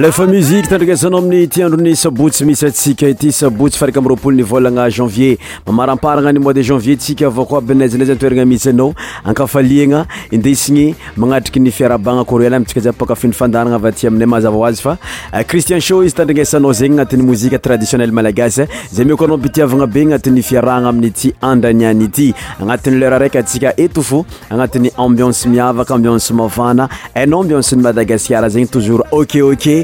lefa muzike tandrignesanao amin'ny tiandro ny sabotsy misy atsika ety sabotsy faraka am ropolo ny vôlagna janvier mamaramparana ny mois de janvier tsika ai tadneaa enynaymtaaasanaaain madagasar eny tkk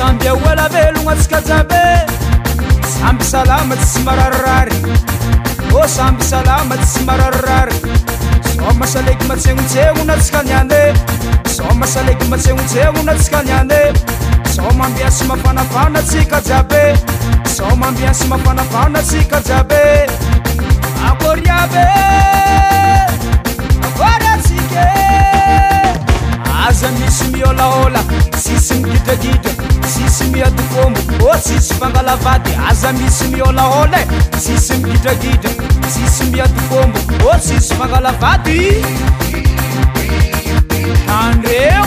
ambyaolaelontajasamby salama tsy tsy mararirary ô samby salama tsy sy mararirary zao masaleky ma-tsegnontsegona tsika niane zao masaleky matsegnontsegona tsika niane ao mambia sy mavanavan tsika jiabe zao mambia sy mavanavana tsika jiabe aoriabevô aza misy miolaola tsisy migidragidra tsisy miadokombo o oh, tssy fangalavady aza misy miolaola e tsisy migidragidra tsisy miadikombo o oh, tsisy fangalavady andreho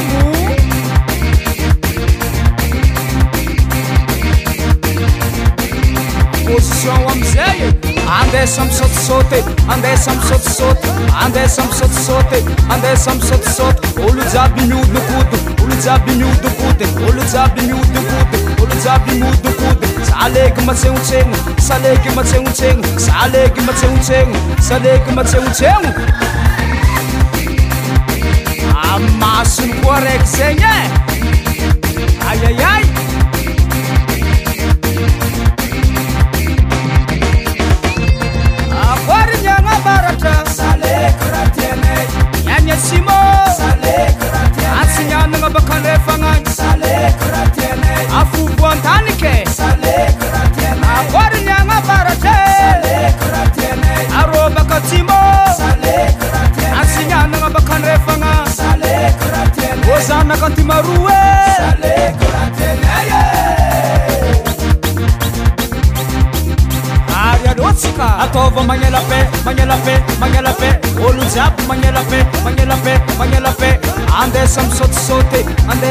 position o amizay esmsanesamssanesamstsôtanesamstsô olo jaby miodokod olojaby miodkody olojaby modkod olojaby miodokody saleky matsenotseno saleky matsenotseno saleky matseotseno saleky matseotsenoamasony ko araiky zegny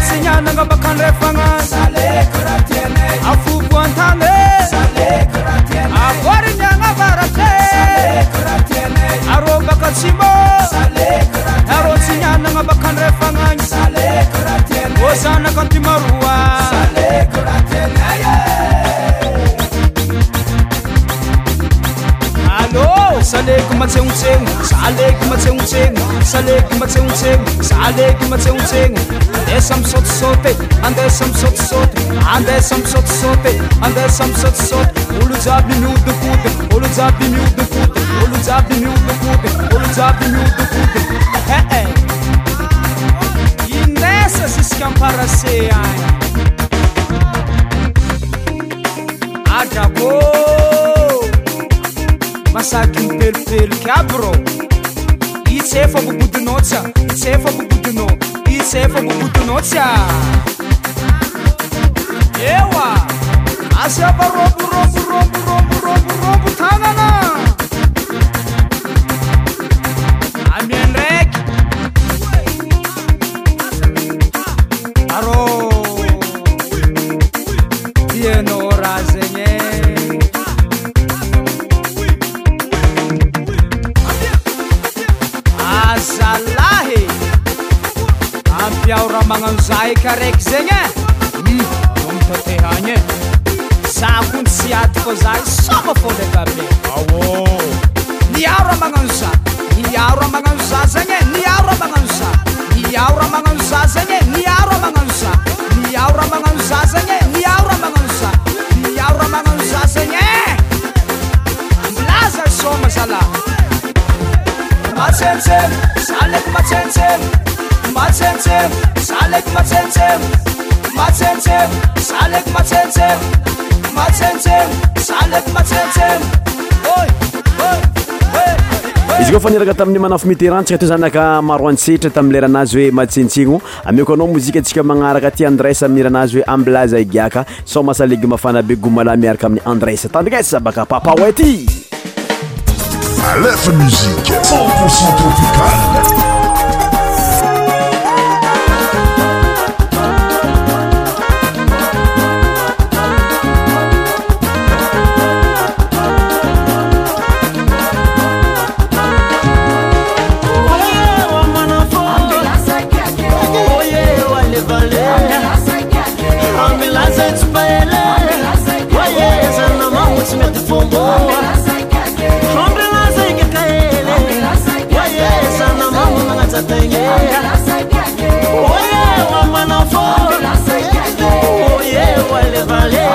tsinaaa baka dana e afoboantanyavôrinyanavarake arôbakatsimôarôtsinanana baka ndrefanaany ôzanaka ntymaroaalô saeko matseotsenoaleko matseotseno saleko matseotsen aleko matseontsegny andesamisôtsot andesa misôtsôt andesamisotsot andesamisôtsot olojaby miod koty olojaby miodkoty olojay miodkot olojay miodkot eh, eh. i zusqmparse a adrbô masaky npelopelokabrô dea sabarob kraiky zegny ttgny zakon sy ay fô zasomafô niao ra magnano za miaora manano za zegnye niaora mananoza miaorah mananoza zegny e. niara manano za iaora magnano za zegny nara mananoza iara mananoza zegny e laza e sômazala msnsalko msnsn eeizy koafa niraka tamin'ny manafo miterantsika ate zanaka maroantsetra tami' leranazy hoe matsentsegno amiko anao mozika antsika magnaraka aty andres aminiranazy hoe amblazaigiaka sao mahasalegy mafana be goma la miaraka amin'ny andres tandinasy zabaka papa oe aty alefa mosike en possetopical dengue Oye, wamana Oh yeah, wale vale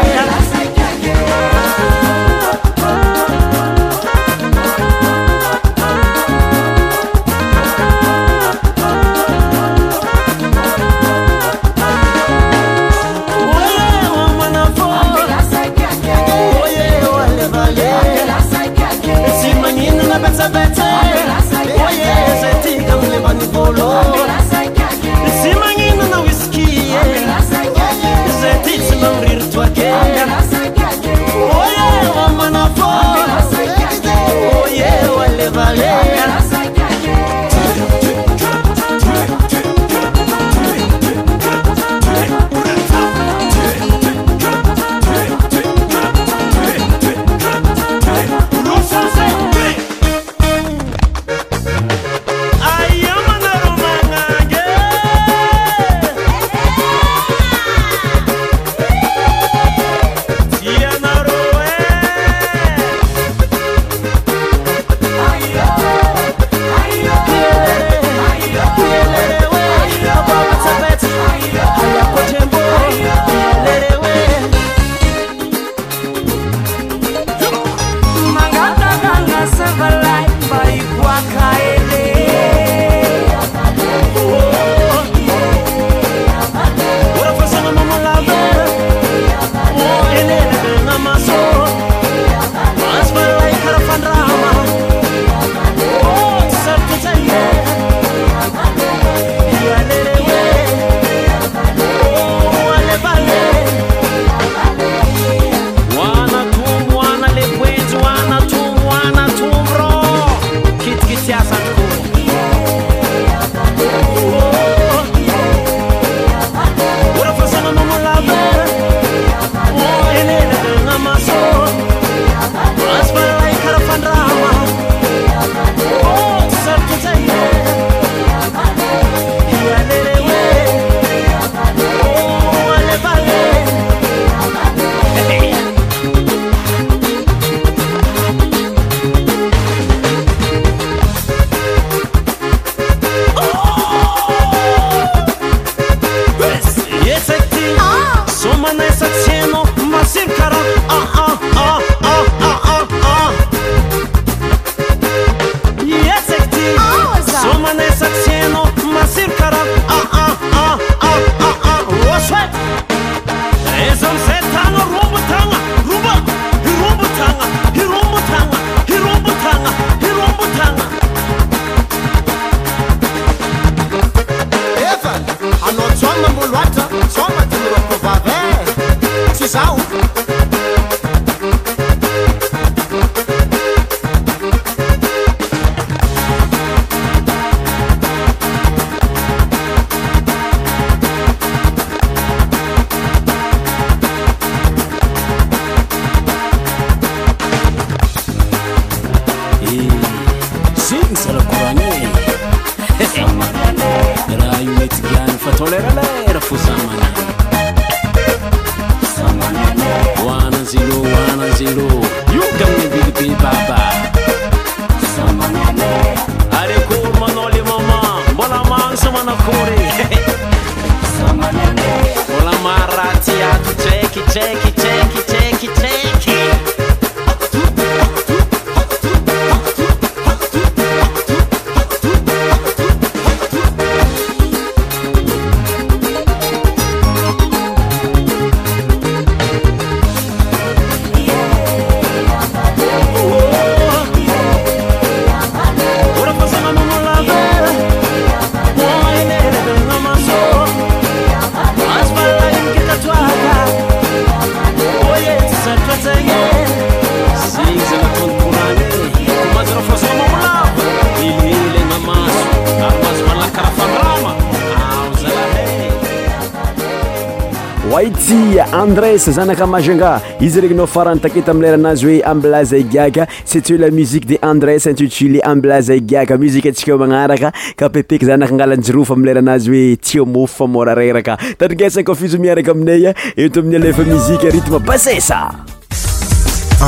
zanaka mazanga izy regny nao farany takety am leranazy hoe amblaza igiaka sytsy hoe la musique de andres intitulé amblase igiaka muziqe atsika o manaraka kapepeky zanaka angalanjiroa fa amleranazy hoe tiamofo famorareraka tatrinasan kafiso miaraka aminaya eto amin'ny alefa muzike rithme basensa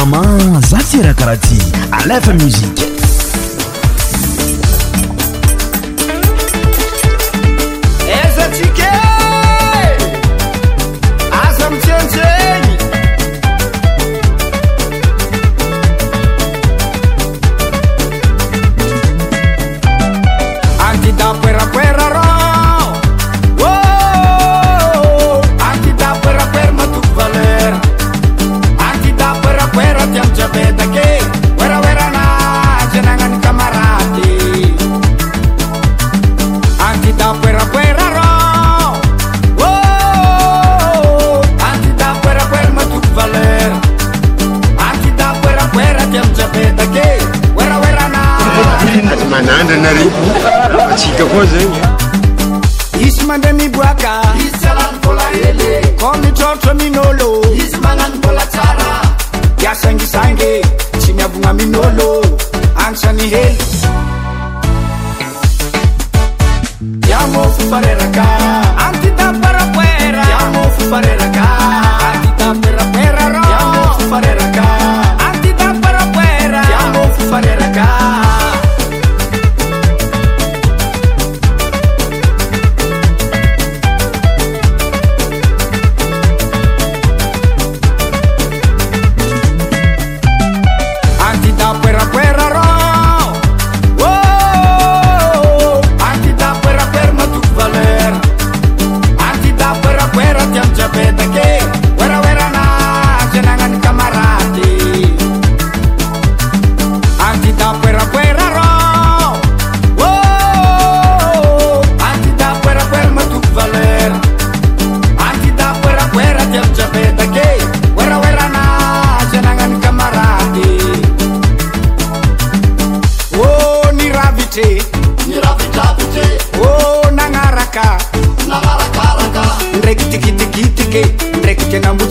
ama za tyrahakaraha ty alefa musie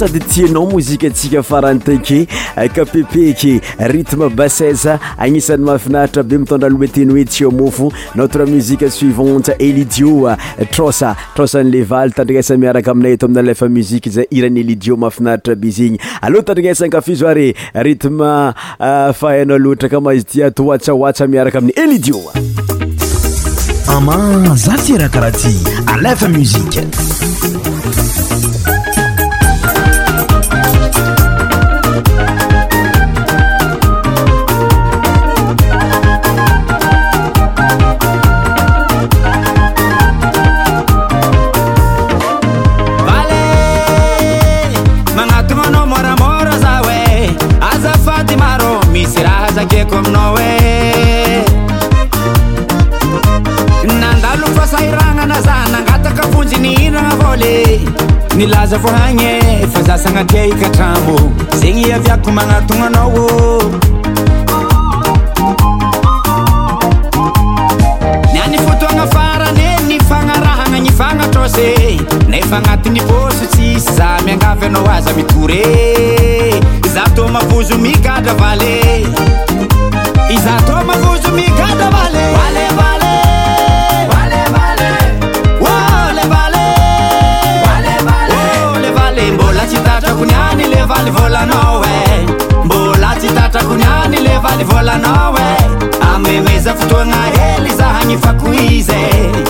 sady tianao mozika tsika farahanyteke kapepeke ritme bases agnisany mafinaritra be mitondraloateny oe tsimofo notre muike suivant eliioa trostoslealytandrinasamiaraka aminay t aminy leamizay irnyeliio mafinartrabe zegny ala tandrinasankafizoartmahaiaotra ah, kamaaiz t tatsaasamiaraka aminy elii ma za tyrakaraha ty a milaza vohagn e fa zasagna taikatramo zegny aviako magnatogn anaoô nyany fotoagna farany ny fagnarahagna ny fagnatro se nefa agnatin'ny pôsytsy za miangavy anao azy amitoré zato mavozo migadra valeizaaozo mgara lvvl-bolatsy tatrakonyany levaly volanaoe eh. eh. amemezafotoagñ'ahely zahanyfako ize eh.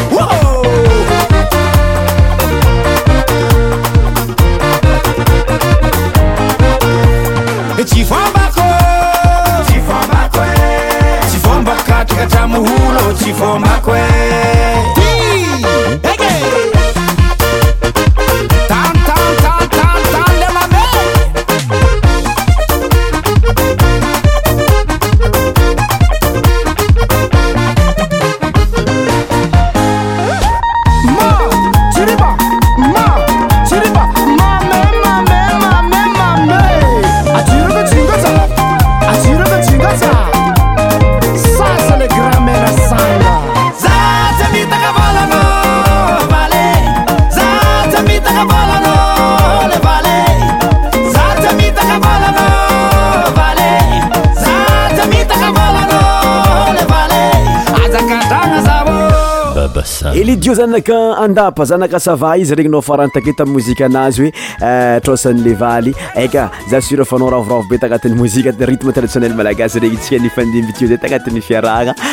teo zanaka andapa zanaka asava izy regny nao faran take tam mozika anazy hoe euh, trosany le valy eka za sura fanao ravoravo be tagnatin'ny mozika rythme traditionnel malagasy regny tsika nifandimbi teo zay tagnatin'ny fiaragna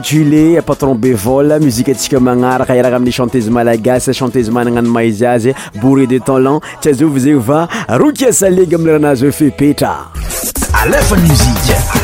tule apatrombe vol muziqe tsika magnaraka iraka amin'y chantezy malagas chanteze mana agnano maizyazy bourre de talan tsy azaovazay va rokia salega amia ranazy fepetra alefamsike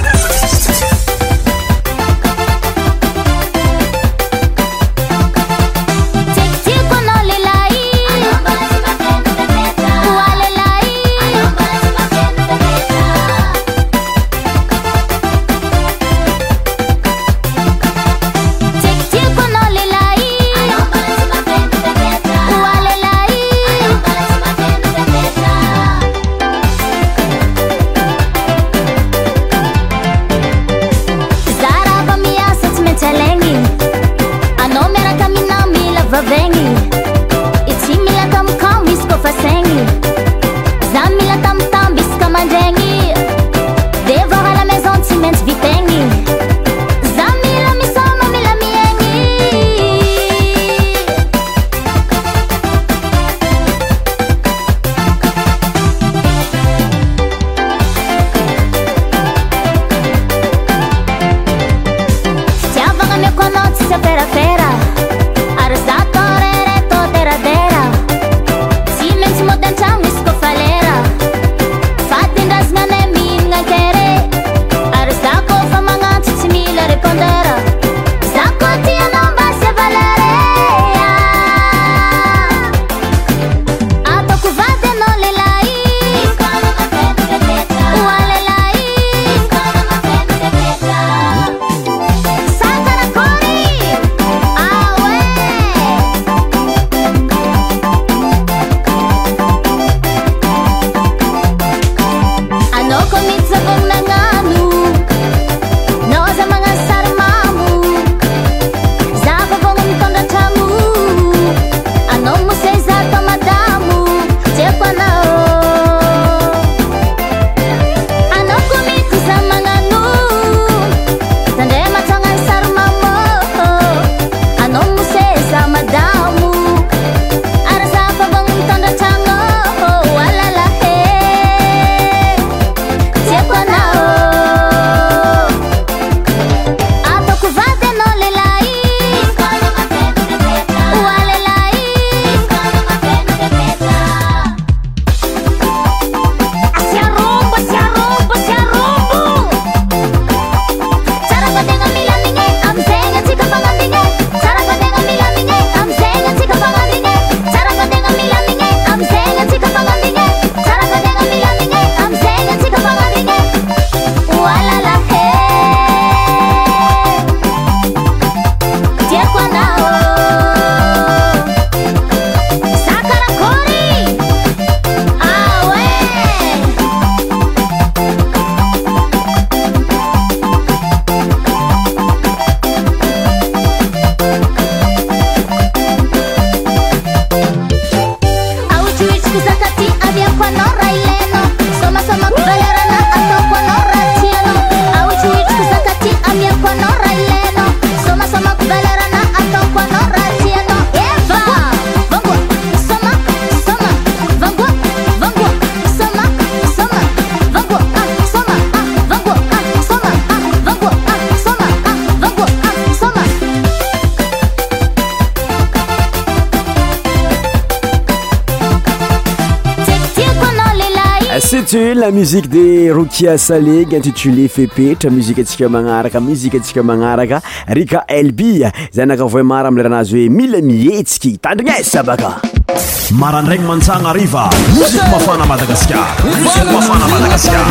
a musique de roukia salegna intitulé fepetra muzikeantsika magnaraka muzika atsika magnaraka rika elbi zay nakavoi mara amileranazy hoe mila mihetsika itandrinaesabaka marandragny mantsana ariva msi mafana madagasikar musik mafana madagaskar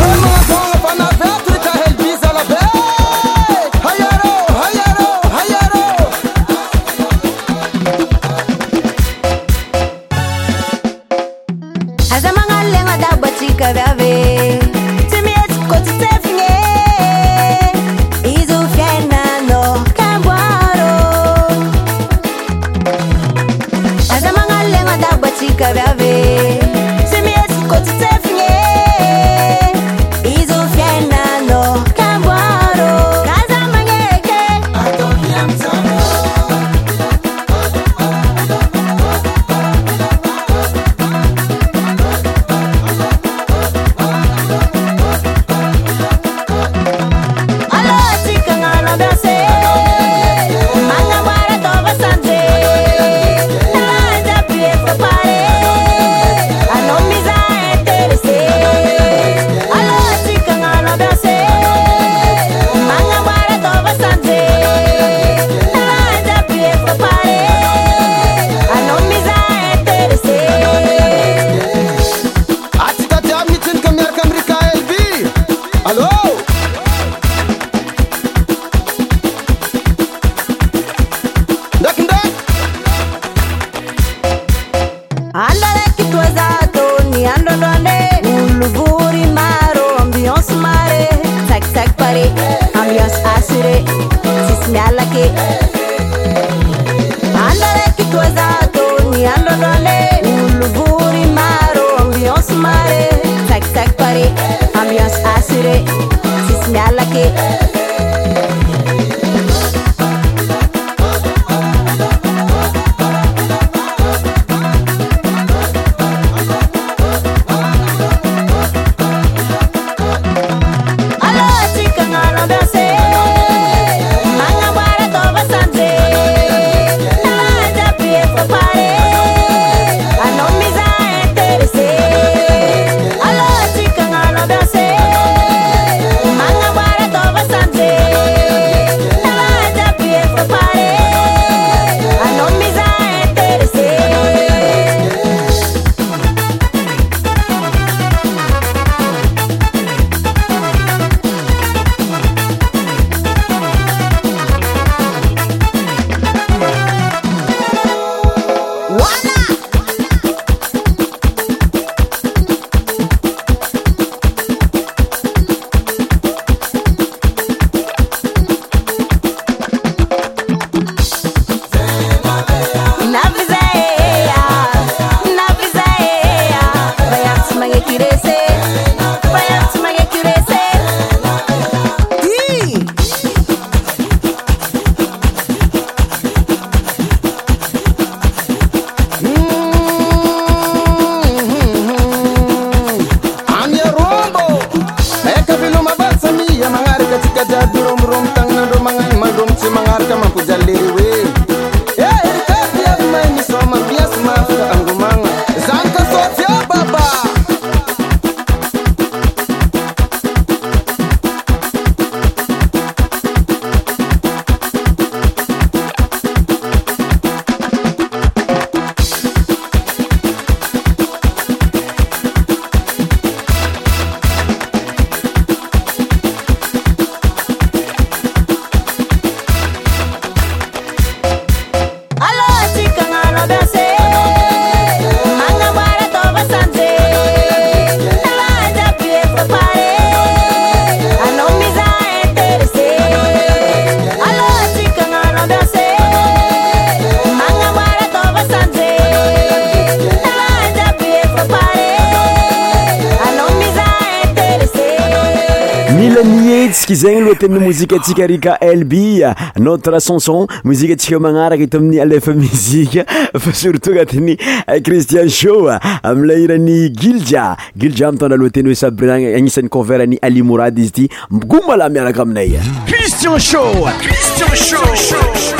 Une musique antsika rika LB notre chanson muzika antsika e magnaraka eto amin'ny alefa muzika fa surtout agnatin'ny eh, Christian Show amilay irany Gilja Gilja mitondra lohateny hoe Sabrina agnisan'ny eh, converany Ali Mourad izy ity gomba la miaraka aminay Christian Show Christian Show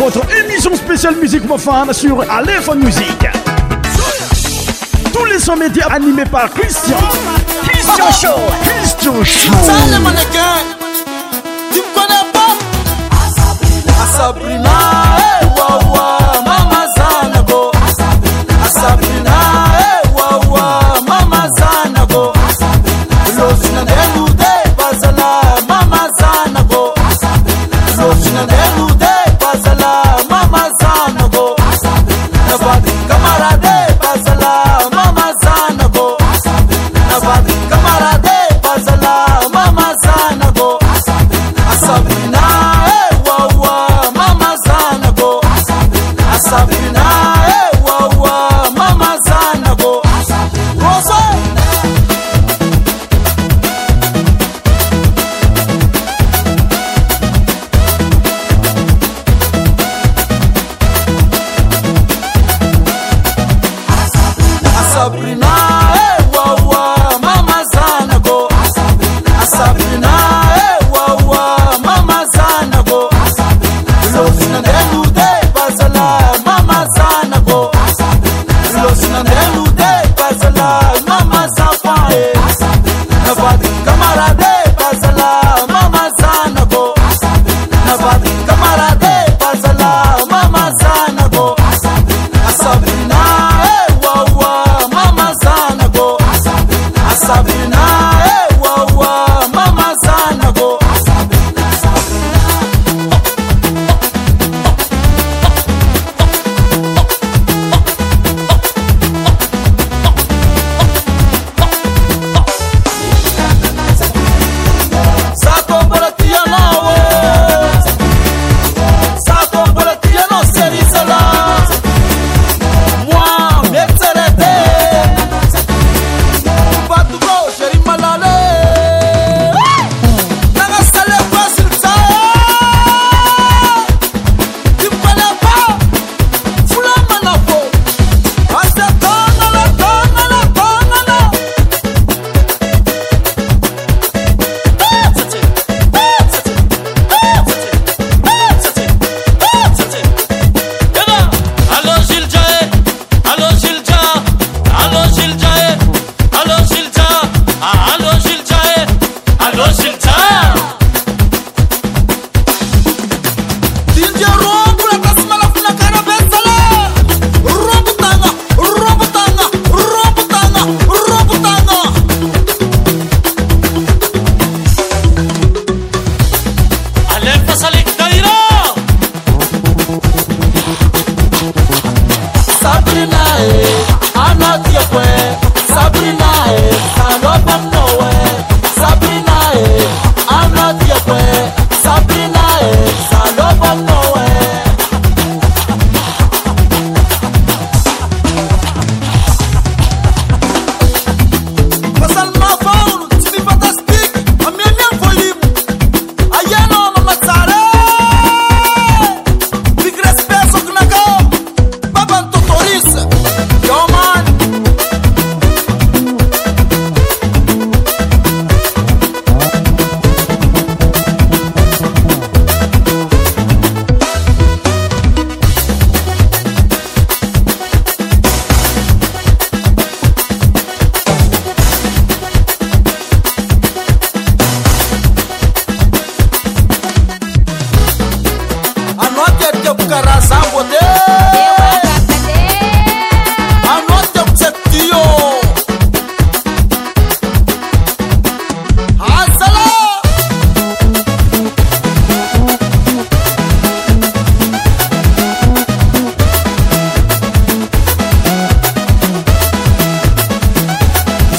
votre émission spéciale musique mafana sur Aléphone Musique tous les sons médias animés par Christian Christian Show Christian Show Sabrina, hey, eh, wow, wow, Mama Zanago, Asabrina. Sabrina.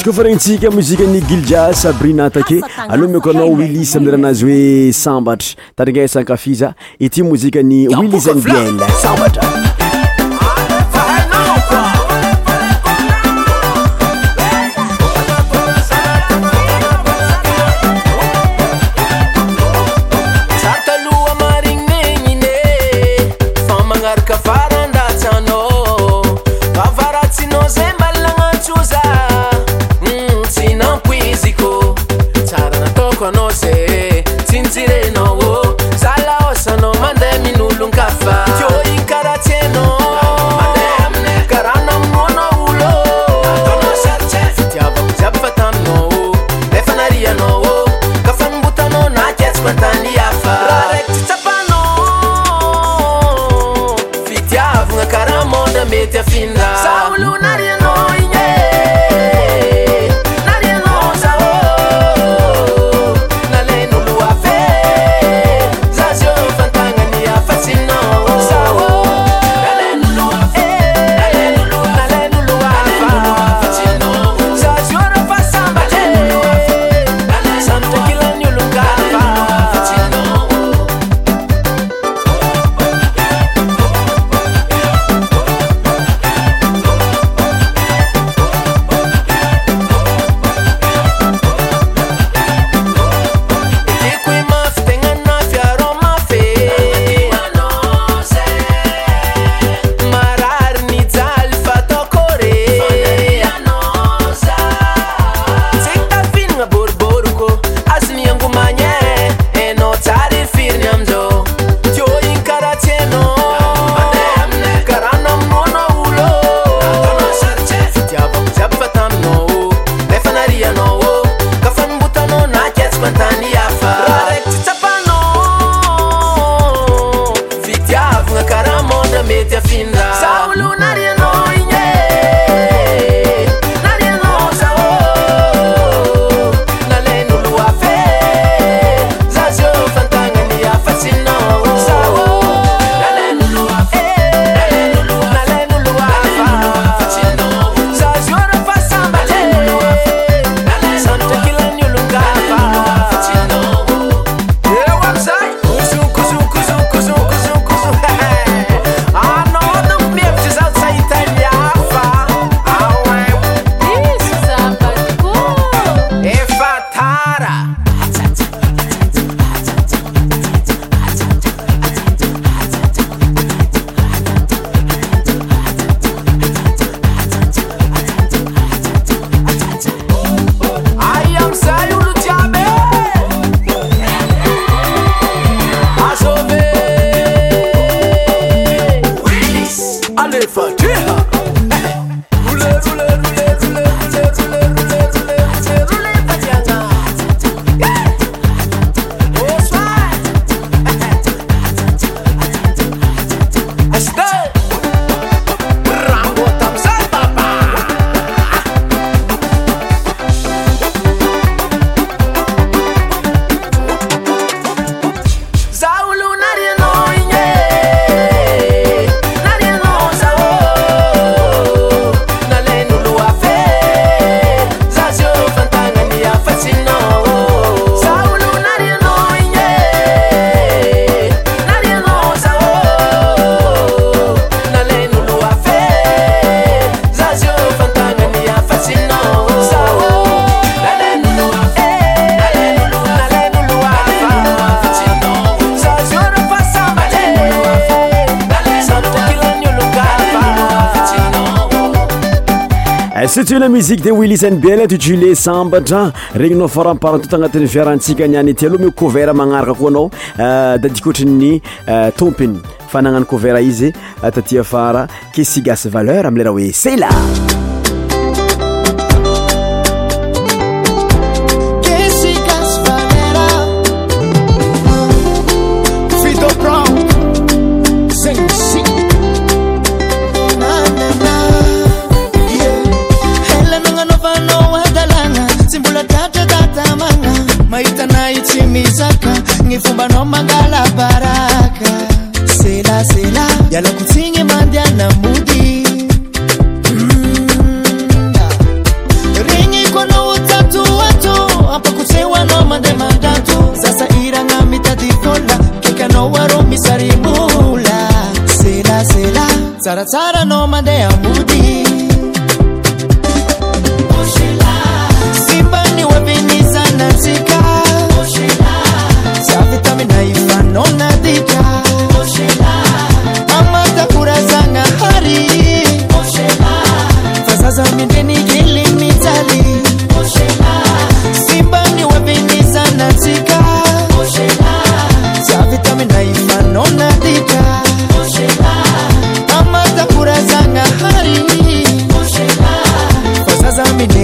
kofa regnyntsika mozika ny gilja sabrina take aloha miko anao wilis amileranazy hoe sambatra taringa sankafiza ity mozika ny wilis any ibelsabatr totula muzike de hoilyisany bel totule sambatra regninao faramparantoto agnatin'ny fiarantsika niany ety aloha me covert magnaraka koa anao euh, da dikoatra ny euh, tompiny fa nagnano kouvert izy euh, tatia fara kesigasy valeur amleraha oe sela sارa nوmde Cause I'm in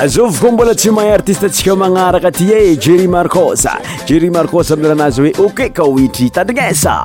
azao vokoa mbola tsy mahay artiste tsyka magnaraka ty ae eh, jerye markosa jery marcosa amilaa anazy hoe oke kao itry tadinasa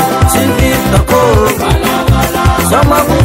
soko. Sọmọ fún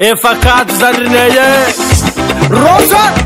يفaكaت زرنايe روزa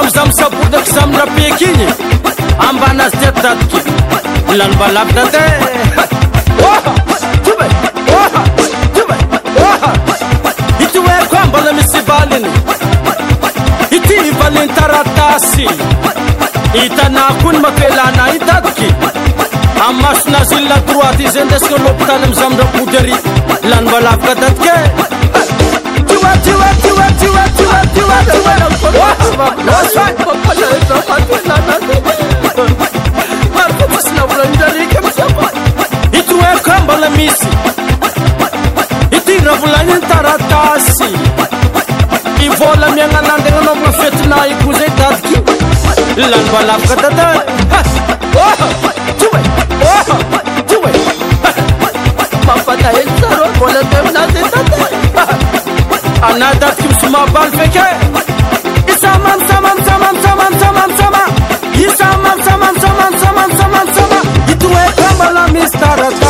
am zamysapodako zamyndrapiky igny ambanazy tiat datiky lanimbalavdaty e ity hoakoa mbala misy sivaliny ity valiny taratasy itanàkoa ny mafelana i datiky amasonazy ilna droitei e ndesina lopitany am zamindrapody ary lanimbalavikadatika e Lan balap ka tadan Oh, do it, oh, do it Papatay saro, bolat ev nazi tadan Anadar kim suma bal feke İsamam samam samam samam samam samam İsamam samam samam samam samam samam Gitme kamala mistarata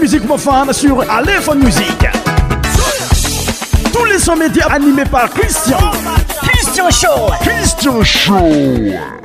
musique fan sur Aléphone Musique. Tous les sons médias animés par Christian. Christian Show. Christian Show.